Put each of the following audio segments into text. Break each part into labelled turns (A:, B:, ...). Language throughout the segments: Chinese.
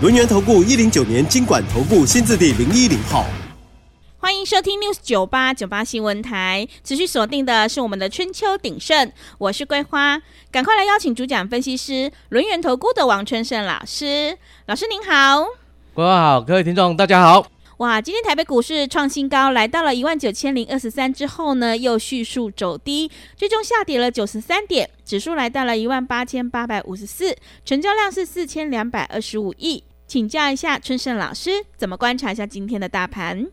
A: 轮源投顾一零九年经管投顾新字第零一零号，
B: 欢迎收听 News 九八九八新闻台，持续锁定的是我们的春秋鼎盛，我是桂花，赶快来邀请主讲分析师轮源投顾的王春盛老师，老师您好，
C: 桂花好，各位听众大家好。
B: 哇，今天台北股市创新高，来到了一万九千零二十三之后呢，又迅速走低，最终下跌了九十三点，指数来到了一万八千八百五十四，成交量是四千两百二十五亿。请教一下春盛老师，怎么观察一下今天的大盘？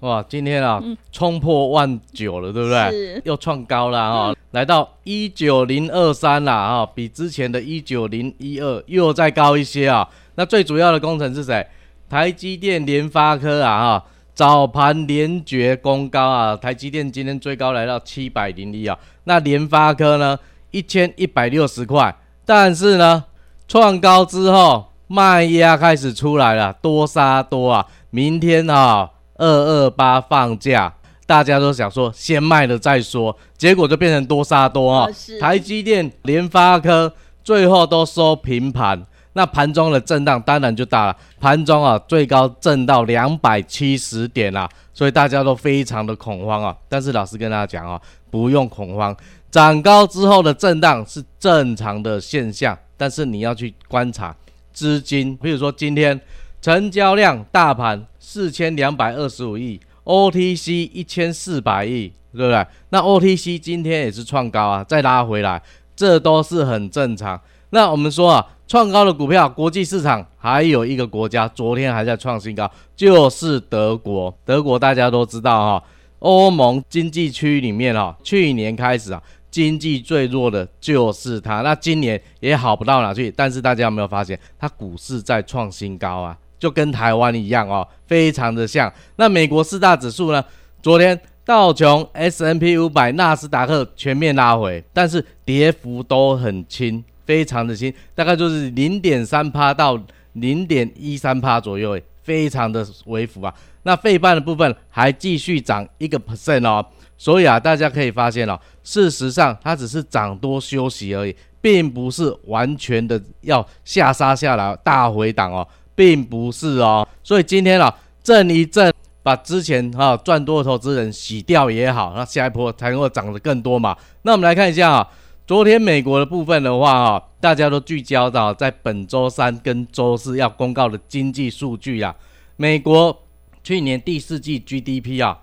C: 哇，今天啊，嗯、冲破万九了，对不对？
B: 是
C: 又创高了啊、哦，嗯、来到一九零二三了哈，比之前的一九零一二又再高一些啊。那最主要的工程是谁？台积电、联发科啊，哈，早盘连绝攻高啊，台积电今天最高来到七百零一啊，那联发科呢，一千一百六十块，但是呢，创高之后卖压开始出来了，多杀多啊，明天啊，二二八放假，大家都想说先卖了再说，结果就变成多杀多啊，台积电、联发科最后都收平盘。那盘中的震荡当然就大了，盘中啊最高震到两百七十点啊，所以大家都非常的恐慌啊。但是老师跟大家讲啊，不用恐慌，涨高之后的震荡是正常的现象，但是你要去观察资金，比如说今天成交量大盘四千两百二十五亿，OTC 一千四百亿，对不对？那 OTC 今天也是创高啊，再拉回来，这都是很正常。那我们说啊。创高的股票，国际市场还有一个国家昨天还在创新高，就是德国。德国大家都知道哈，欧盟经济区里面哈，去年开始啊，经济最弱的就是它。那今年也好不到哪去，但是大家有没有发现，它股市在创新高啊？就跟台湾一样哦，非常的像。那美国四大指数呢？昨天道琼、S N P 五百、纳斯达克全面拉回，但是跌幅都很轻。非常的轻，大概就是零点三趴到零点一三趴左右，非常的微幅啊。那费半的部分还继续涨一个 percent 哦，所以啊，大家可以发现哦，事实上它只是涨多休息而已，并不是完全的要下杀下来大回档哦，并不是哦。所以今天啊，震一震，把之前啊赚多的投资人洗掉也好，那下一波才能够涨得更多嘛。那我们来看一下啊。昨天美国的部分的话，啊，大家都聚焦到在本周三跟周四要公告的经济数据啊。美国去年第四季 GDP 啊，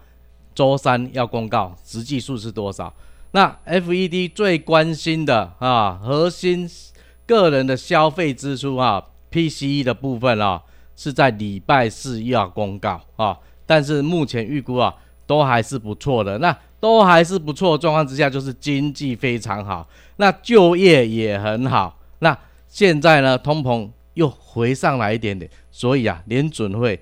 C: 周三要公告，实际数是多少？那 FED 最关心的啊，核心个人的消费支出啊，PCE 的部分啊，是在礼拜四要公告啊。但是目前预估啊，都还是不错的。那都还是不错状况之下，就是经济非常好，那就业也很好。那现在呢，通膨又回上来一点点，所以啊，联准会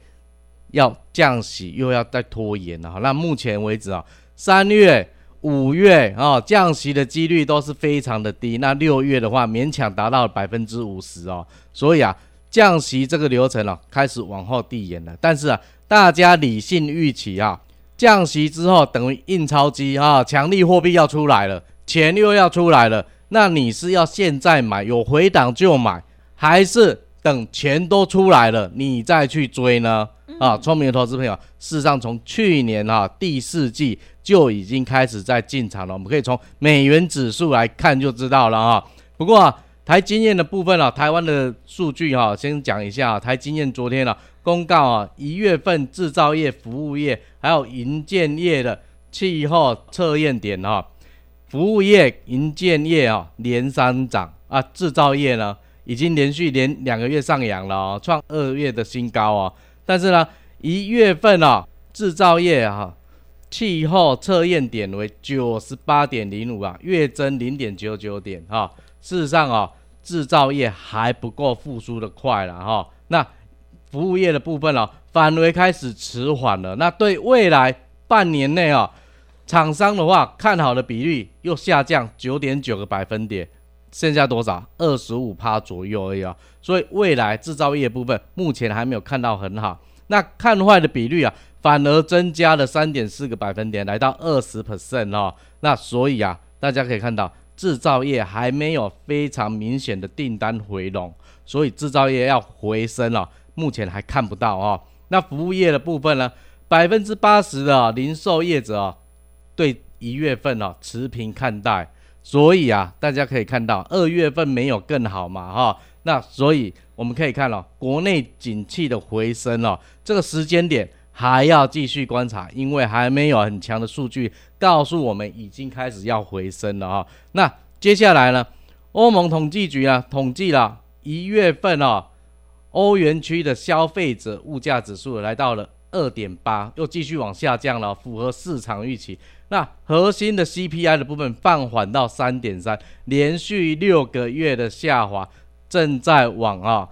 C: 要降息又要再拖延了。那目前为止啊，三月、五月啊，降息的几率都是非常的低。那六月的话，勉强达到百分之五十哦。所以啊，降息这个流程啊，开始往后递延了。但是啊，大家理性预期啊。降息之后等于印钞机啊，强力货币要出来了，钱又要出来了。那你是要现在买，有回档就买，还是等钱都出来了你再去追呢？啊，聪明的投资朋友，事实上从去年啊第四季就已经开始在进场了。我们可以从美元指数来看就知道了啊。不过啊，台经验的部分啊，台湾的数据哈，先讲一下台经验昨天啊。公告啊，一月份制造业、服务业还有营建业的气候测验点啊，服务业、营建业啊连三涨啊，制造业呢已经连续连两个月上扬了哦，创二月的新高哦。但是呢，一月份啊，制造业啊气候测验点为九十八点零五啊，月增零点九九点哈。事实上啊，制造业还不够复苏的快了哈。那服务业的部分哦，反而开始迟缓了。那对未来半年内啊，厂商的话看好的比率又下降九点九个百分点，剩下多少？二十五趴左右而已啊。所以未来制造业部分目前还没有看到很好。那看坏的比率啊，反而增加了三点四个百分点，来到二十 percent 哦。那所以啊，大家可以看到制造业还没有非常明显的订单回笼，所以制造业要回升了，目前还看不到哦。那服务业的部分呢，百分之八十的零售业者哦，对一月份哦持平看待，所以啊，大家可以看到二月份没有更好嘛哈。那所以我们可以看到国内景气的回升哦，这个时间点。还要继续观察，因为还没有很强的数据告诉我们已经开始要回升了哈。那接下来呢？欧盟统计局啊统计了一月份哦，欧元区的消费者物价指数来到了二点八，又继续往下降了，符合市场预期。那核心的 CPI 的部分放缓到三点三，连续六个月的下滑，正在往啊。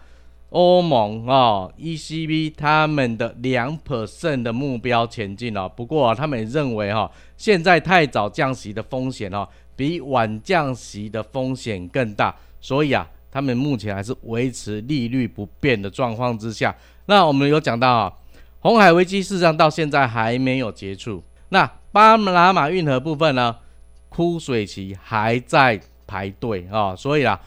C: 欧盟啊、，ECB 他们的两 percent 的目标前进了、哦。不过、啊、他们也认为哈、现在太早降息的风险哦，比晚降息的风险更大。所以啊，他们目前还是维持利率不变的状况之下。那我们有讲到啊，红海危机事实上到现在还没有结束。那巴拿马运河部分呢，枯水期还在排队啊、所以啊。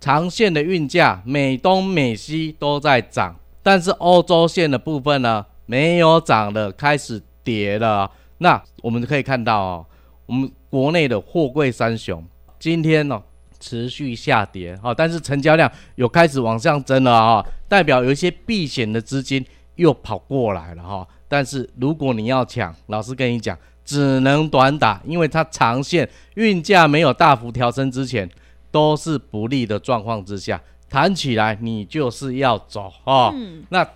C: 长线的运价，美东美西都在涨，但是欧洲线的部分呢，没有涨了，开始跌了。那我们可以看到哦，我们国内的货柜三雄今天呢、持续下跌啊，但是成交量有开始往上增了啊，代表有一些避险的资金又跑过来了哈。但是如果你要抢，老师跟你讲，只能短打，因为它长线运价没有大幅调升之前。都是不利的状况之下，弹起来你就是要走哦。嗯、那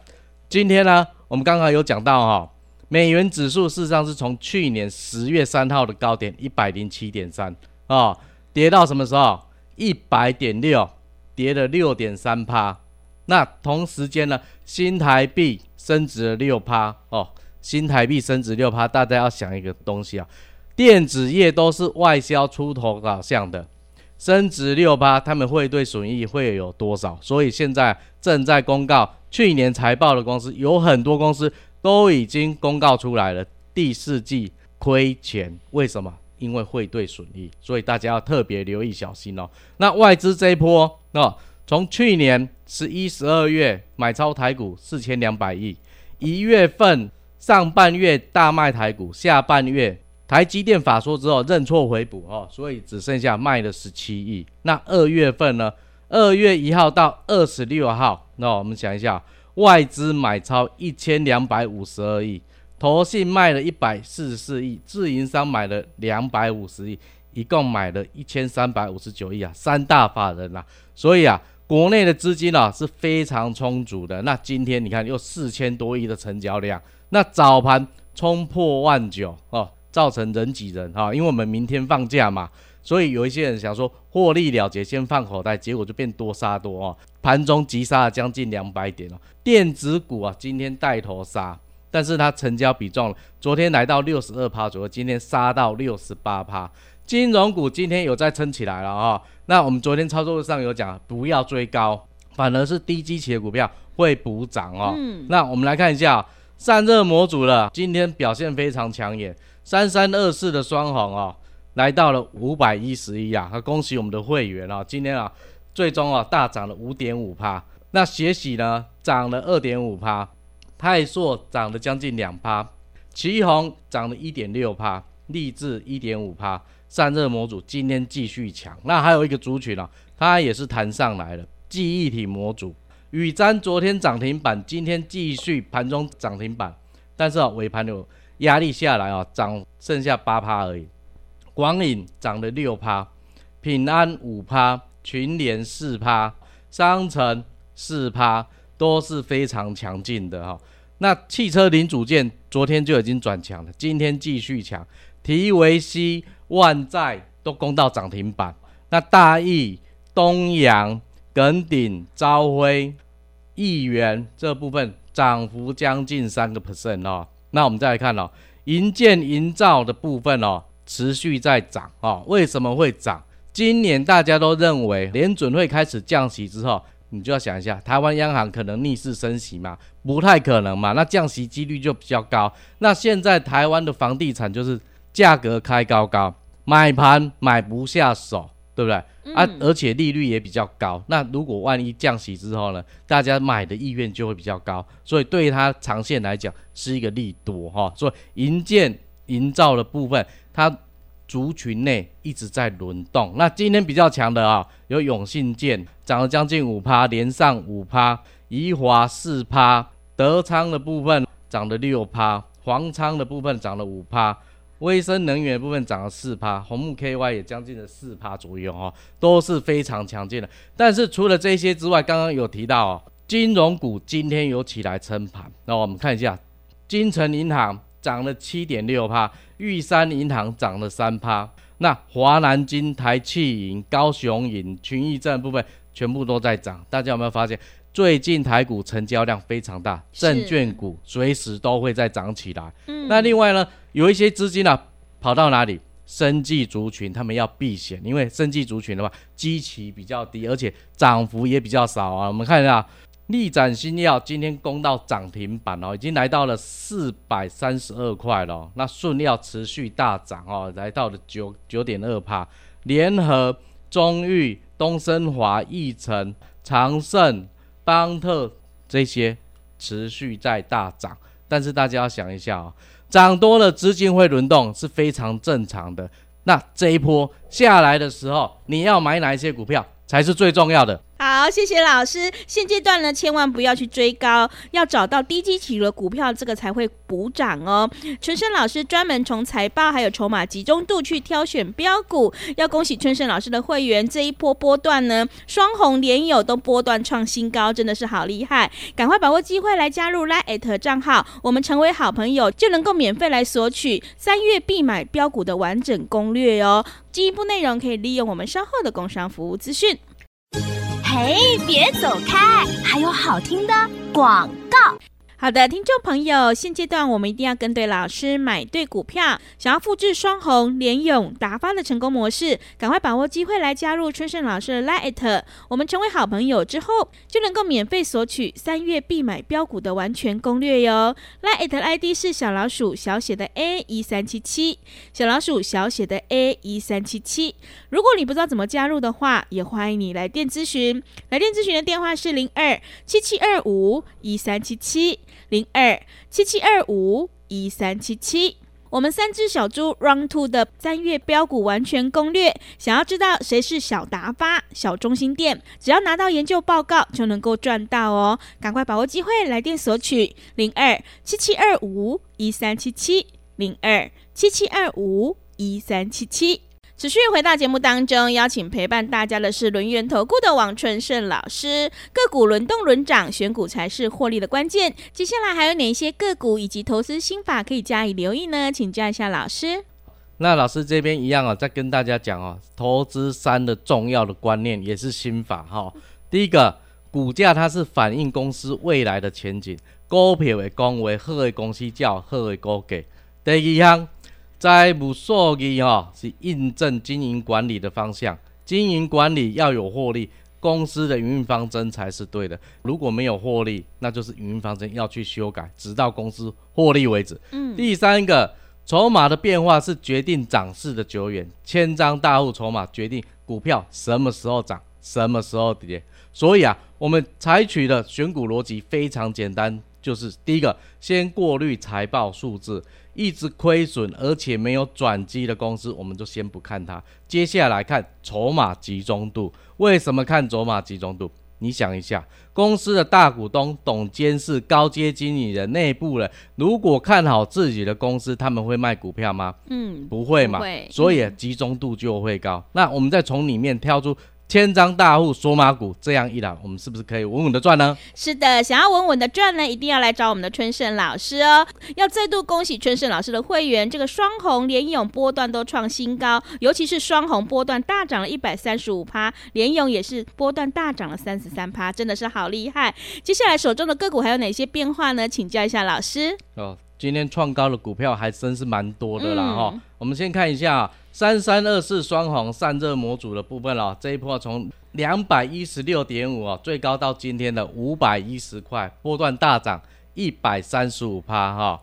C: 今天呢，我们刚刚有讲到哈、哦，美元指数事实上是从去年十月三号的高点一百零七点三啊，跌到什么时候？一百点六，跌了六点三趴。那同时间呢，新台币升值了六趴哦，新台币升值六趴，大家要想一个东西啊，电子业都是外销出头导向的。升值六趴，他们会对损益会有多少？所以现在正在公告去年财报的公司，有很多公司都已经公告出来了，第四季亏钱。为什么？因为汇兑损益，所以大家要特别留意小心哦。那外资这一波哦，从去年十一、十二月买超台股四千两百亿，一月份上半月大卖台股，下半月。台积电法说之后认错回补哦，所以只剩下卖了十七亿。那二月份呢？二月一号到二十六号，那我们想一下，外资买超一千两百五十二亿，投信卖了一百四十四亿，自营商买了两百五十亿，一共买了一千三百五十九亿啊，三大法人呐、啊。所以啊，国内的资金啊是非常充足的。那今天你看又四千多亿的成交量，那早盘冲破万九哦。造成人挤人哈，因为我们明天放假嘛，所以有一些人想说获利了结，先放口袋，结果就变多杀多哦。盘中急杀了将近两百点哦。电子股啊，今天带头杀，但是它成交比重昨天来到六十二趴左右，今天杀到六十八趴。金融股今天有在撑起来了啊。那我们昨天操作上有讲，不要追高，反而是低基期的股票会补涨哦。嗯。那我们来看一下散热模组了，今天表现非常抢眼。三三二四的双红哦，来到了五百一十一啊，恭喜我们的会员啊，今天啊，最终啊大涨了五点五趴。那协喜呢涨了二点五趴，泰硕涨了将近两趴，奇宏涨了一点六趴，力智一点五趴。散热模组今天继续强，那还有一个族群啊，它也是弹上来了，记忆体模组，宇瞻昨天涨停板，今天继续盘中涨停板，但是啊尾盘有。压力下来啊，涨剩下八趴而已。广影涨了六趴，平安五趴，群联四趴，商城四趴，都是非常强劲的哈。那汽车零组件昨天就已经转强了，今天继续强。提维西、万载都攻到涨停板。那大益、东阳、耿鼎、朝晖、亿元这部分。涨幅将近三个 percent 哦。那我们再来看哦，营建营造的部分哦，持续在涨哦。为什么会涨？今年大家都认为联准会开始降息之后，你就要想一下，台湾央行可能逆势升息吗？不太可能嘛。那降息几率就比较高。那现在台湾的房地产就是价格开高高，买盘买不下手，对不对？嗯、啊，而且利率也比较高。那如果万一降息之后呢，大家买的意愿就会比较高，所以对它长线来讲是一个利多哈。所以营建营造的部分，它。族群内一直在轮动，那今天比较强的啊，有永信建涨了将近五趴，连上五趴，宜华四趴，德昌的部分涨了六趴，黄昌的部分涨了五趴，威生能源的部分涨了四趴，红木 KY 也将近了四趴左右哦，都是非常强劲的。但是除了这些之外，刚刚有提到哦，金融股今天有起来撑盘，那我们看一下金城银行。涨了七点六趴，玉山银行涨了三趴，那华南金、台汽银、高雄银、群益证部分全部都在涨。大家有没有发现，最近台股成交量非常大，证券股随时都会再涨起来。嗯，那另外呢，有一些资金啊跑到哪里？生技族群，他们要避险，因为生技族群的话，基期比较低，而且涨幅也比较少啊。我们看一下。力展新药今天攻到涨停板哦，已经来到了四百三十二块了。那顺料持续大涨哦，来到了九九点二帕。联合、中裕、东升华、益成、长盛、邦特这些持续在大涨。但是大家要想一下哦，涨多了资金会轮动是非常正常的。那这一波下来的时候，你要买哪一些股票才是最重要的？
B: 好，谢谢老师。现阶段呢，千万不要去追高，要找到低基企的股票，这个才会补涨哦。春生老师专门从财报还有筹码集中度去挑选标股，要恭喜春生老师的会员，这一波波段呢，双红连友都波段创新高，真的是好厉害！赶快把握机会来加入 LINE@ 账号，我们成为好朋友就能够免费来索取三月必买标股的完整攻略哦。进一步内容可以利用我们稍后的工商服务资讯。
D: 哎，别走开，还有好听的广告。
B: 好的，听众朋友，现阶段我们一定要跟对老师，买对股票。想要复制双红、联咏、达发的成功模式，赶快把握机会来加入春盛老师的 LINE。我们成为好朋友之后，就能够免费索取三月必买标股的完全攻略哟。LINE 的 ID 是小老鼠小写的 A 一三七七，小老鼠小写的 A 一三七七。如果你不知道怎么加入的话，也欢迎你来电咨询。来电咨询的电话是零二七七二五一三七七。零二七七二五一三七七，我们三只小猪 Round Two 的三月标股完全攻略，想要知道谁是小达发、小中心店，只要拿到研究报告就能够赚到哦！赶快把握机会来电索取零二七七二五一三七七零二七七二五一三七七。持续回到节目当中，邀请陪伴大家的是轮源投顾的王春盛老师。个股轮动轮涨，选股才是获利的关键。接下来还有哪一些个股以及投资心法可以加以留意呢？请教一下老师。
C: 那老师这边一样哦，再跟大家讲哦，投资三的重要的观念也是心法哈、第一个，股价它是反映公司未来的前景，高票会讲为好的公司叫好的股价。第二项。财务数据哈是印证经营管理的方向，经营管理要有获利，公司的营运方针才是对的。如果没有获利，那就是营运方针要去修改，直到公司获利为止。嗯，第三个，筹码的变化是决定涨势的久远，千张大户筹码决定股票什么时候涨，什么时候跌。所以啊，我们采取的选股逻辑非常简单，就是第一个，先过滤财报数字。一直亏损而且没有转机的公司，我们就先不看它。接下来看筹码集中度。为什么看筹码集中度？你想一下，公司的大股东、董监事、高阶经理人、内部人，如果看好自己的公司，他们会卖股票吗？嗯，不会嘛。所以集中度就会高。那我们再从里面挑出千张大户索马股，这样一来，我们是不是可以稳稳的赚呢？
B: 是的，想要稳稳的赚呢，一定要来找我们的春盛老师哦。要再度恭喜春盛老师的会员，这个双红、联勇波段都创新高，尤其是双红波段大涨了一百三十五趴，联勇也是波段大涨了三十三趴，真的是好厉害。接下来手中的个股还有哪些变化呢？请教一下老师。
C: 哦，今天创高的股票还真是蛮多的啦哈、
B: 嗯。
C: 我们先看一下。三三二四双红散热模组的部分哦，这一波从两百一十六点五哦，最高到今天的五百一十块，波段大涨一百三十五趴哈，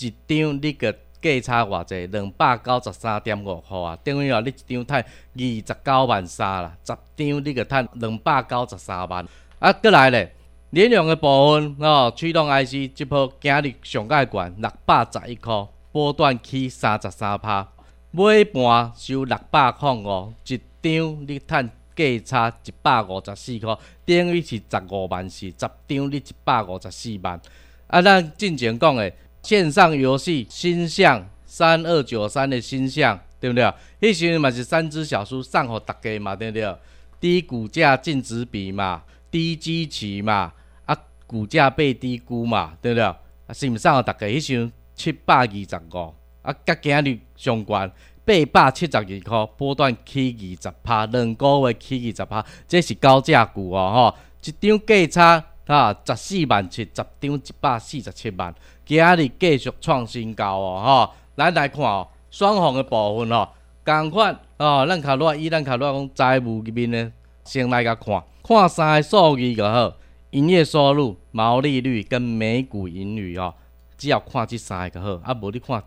C: 一张你个价差偌济，两百九十三点五块啊，等于哦你一张赚二十九万三啦，十张你个赚两百九十三万。啊，过来咧，联用的部分哦，驱动 IC 这波今日上盖管六百十一块，波段起三十三趴。尾盘收六百块五，一张你赚价差一百五十四块，等于是十五万四，十张你一百五十四万。啊，咱进前讲的线上游戏新象三二九三的新象，对不对？迄时阵嘛是三只小猪送互大家嘛，对不对？低股价净值比嘛，低基期嘛，啊，股价被低估嘛，对不对？啊，是毋是送互大家？迄时阵七百二十五。啊，甲今日相关八百七十二块，波段起二十趴，两个月起二十趴，这是高价股哦，吼！一张价差啊，十四万七，十张一百四十七万，今日继续创新高哦，吼！咱来看哦，双红的部分哦，共款哦，咱卡落以咱卡落讲财务里面呢，先来甲看，看三个数据就好，营业收入、毛利率跟每股盈余哦，只要看这三个就好，啊，无你看。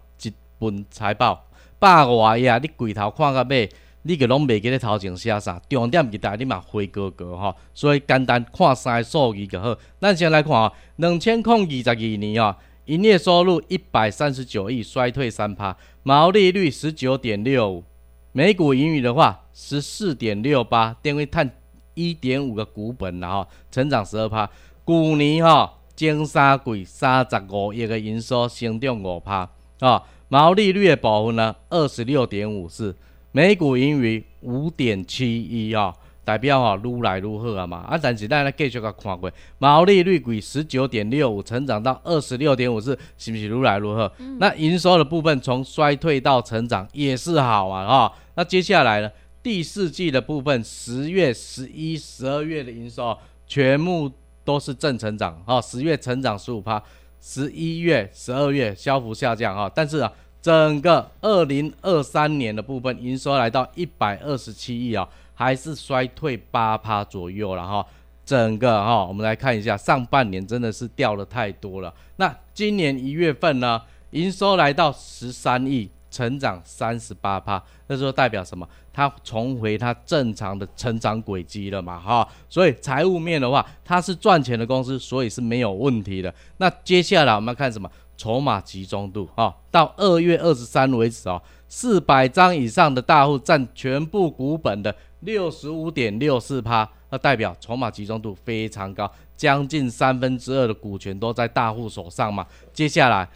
C: 财报百外页，你柜头看到尾，你个拢袂记得头前写啥，重点记得你嘛回哥哥吼，所以简单看三个数据就好。咱先来看哦，两千零二十二年哦，营业收入一百三十九亿，衰退三趴，毛利率十九点六五，每股盈余的话十四点六八，等于赚一点五个股本然后成长十二趴，去年哈前三季三十五亿的营收，成长五趴啊。毛利率的部分呢，二十六点五四，每股盈余五点七一啊，代表哈愈来愈好啊嘛。啊，但是咱来继续个看过，毛利率贵十九点六五，成长到二十六点五四，是不是愈来愈好？嗯、那营收的部分从衰退到成长也是好啊哈。那接下来呢，第四季的部分，十月、十一、十二月的营收全部都是正成长啊，十月成长十五趴。十一月、十二月小幅下降啊，但是啊，整个二零二三年的部分营收来到一百二十七亿啊，还是衰退八趴左右了哈。整个哈，我们来看一下上半年真的是掉了太多了。那今年一月份呢，营收来到十三亿。成长三十八趴，那时候代表什么？它重回它正常的成长轨迹了嘛？哈，所以财务面的话，它是赚钱的公司，所以是没有问题的。那接下来我们要看什么？筹码集中度啊，到二月二十三为止啊，四百张以上的大户占全部股本的六十五点六四趴，那代表筹码集中度非常高，将近三分之二的股权都在大户手上嘛。接下来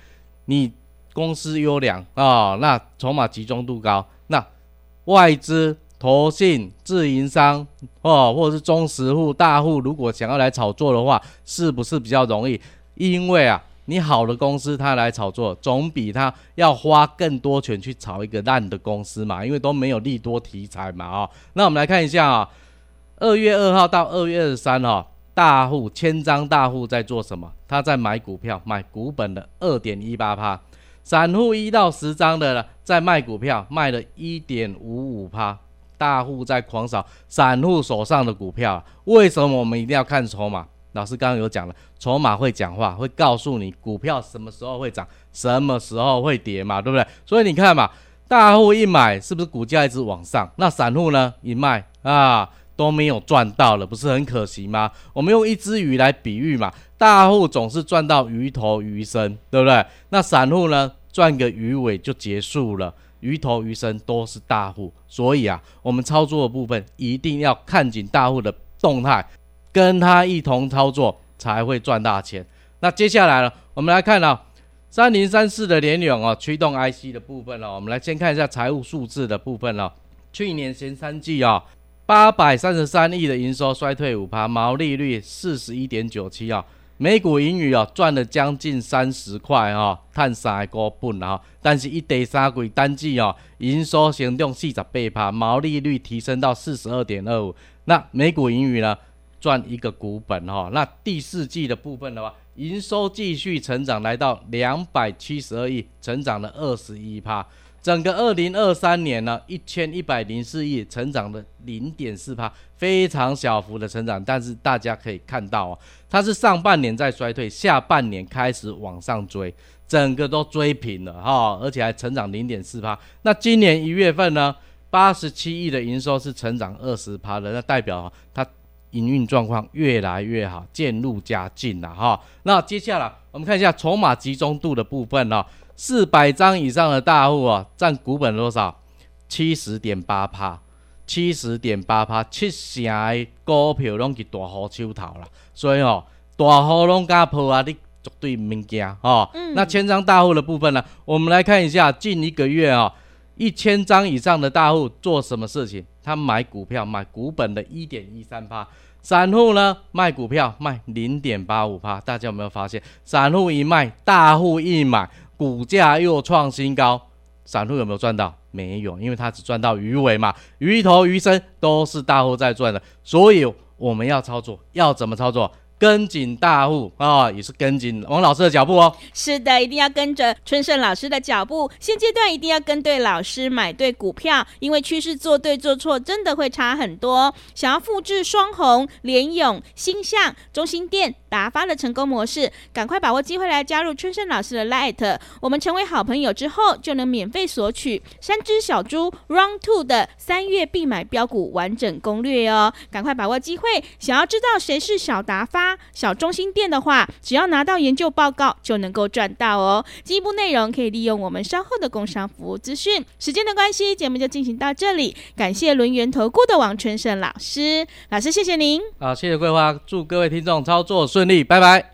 C: 你。公司优良啊，那筹码集中度高，那外资、投信、自营商哦，或者是中实户、大户，如果想要来炒作的话，是不是比较容易？因为啊，你好的公司他来炒作，总比他要花更多钱去炒一个烂的公司嘛，因为都没有利多题材嘛啊。那我们来看一下啊，二月二号到二月二十三号，大户千张大户在做什么？他在买股票，买股本的二点一八趴。散户一到十张的呢在卖股票，卖了一点五五趴，大户在狂扫散户手上的股票。为什么我们一定要看筹码？老师刚刚有讲了，筹码会讲话，会告诉你股票什么时候会涨，什么时候会跌嘛，对不对？所以你看嘛，大户一买，是不是股价一直往上？那散户呢，一卖啊都没有赚到了，不是很可惜吗？我们用一只鱼来比喻嘛，大户总是赚到鱼头鱼身，对不对？那散户呢？赚个鱼尾就结束了，鱼头鱼身都是大户，所以啊，我们操作的部分一定要看紧大户的动态，跟他一同操作才会赚大钱。那接下来呢，我们来看啊，三零三四的联永啊，驱动 IC 的部分了，我们来先看一下财务数字的部分了。去年前三季啊，八百三十三亿的营收衰退五趴，毛利率四十一点九七啊，每股盈余哦赚了将近三十块哈，赚三个半啊，但是一第三季单季哦，营收行动四十八趴，毛利率提升到四十二点二五，那每股盈余呢赚一个股本哈，那第四季的部分的话，营收继续成长，来到两百七十二亿，成长了二十一趴。整个二零二三年呢，一千一百零四亿，成长了零点四趴，非常小幅的成长。但是大家可以看到哦，它是上半年在衰退，下半年开始往上追，整个都追平了哈，而且还成长零点四趴。那今年一月份呢，八十七亿的营收是成长二十趴的，那代表它营运状况越来越好，渐入佳境了哈。那接下来我们看一下筹码集中度的部分呢。四百张以上的大户啊，占股本多少？七十点八趴，七十点八趴，七成的股票拢是大户手头啦。所以哦，大户拢敢抛啊，你绝对唔免惊哦。嗯、那千张大户的部分呢？我们来看一下近一个月啊、哦，一千张以上的大户做什么事情？他买股票买股本的一点一三趴，散户呢卖股票卖零点八五趴。大家有没有发现？散户一卖，大户一买。股价又创新高，散户有没有赚到？没有，因为他只赚到鱼尾嘛，鱼头鱼身都是大户在赚的，所以我们要操作，要怎么操作？跟紧大户啊、也是跟紧王老师的脚步哦。
B: 是的，一定要跟着春盛老师的脚步。现阶段一定要跟对老师，买对股票，因为趋势做对做错真的会差很多。想要复制双红、联咏、星象、中心店、达发的成功模式，赶快把握机会来加入春盛老师的 Light。我们成为好朋友之后，就能免费索取三只小猪 Round Two 的三月必买标股完整攻略哦。赶快把握机会，想要知道谁是小达发？小中心店的话，只要拿到研究报告就能够赚到哦。进一步内容可以利用我们稍后的工商服务资讯。时间的关系，节目就进行到这里。感谢轮圆投顾的王春盛老师，老师谢谢您。
C: 好，谢谢桂花，祝各位听众操作顺利，拜拜。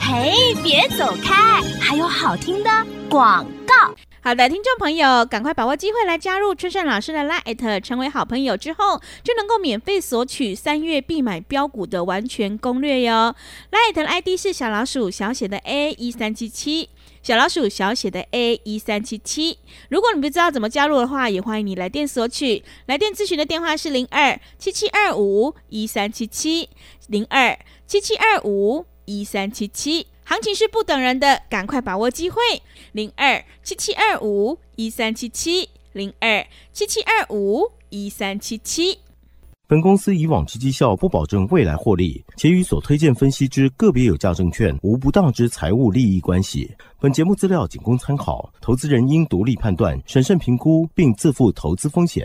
D: 嘿，别走开，还有好听的广告。
B: 好的，听众朋友，赶快把握机会来加入春盛老师的 Line，成为好朋友之后，就能够免费索取三月必买标股的完全攻略哟。Line 的 ID 是小老鼠小写的 A 一三七七，小老鼠小写的 A 一三七七。如果你不知道怎么加入的话，也欢迎你来电索取。来电咨询的电话是零二七七二五一三七七零二七七二五一三七七。行情是不等人的，赶快把握机会。零二七七二五一三七七，零二七七二五一三七七。
A: 本公司以往之绩效不保证未来获利，且与所推荐分析之个别有价证券无不当之财务利益关系。本节目资料仅供参考，投资人应独立判断、审慎评估，并自负投资风险。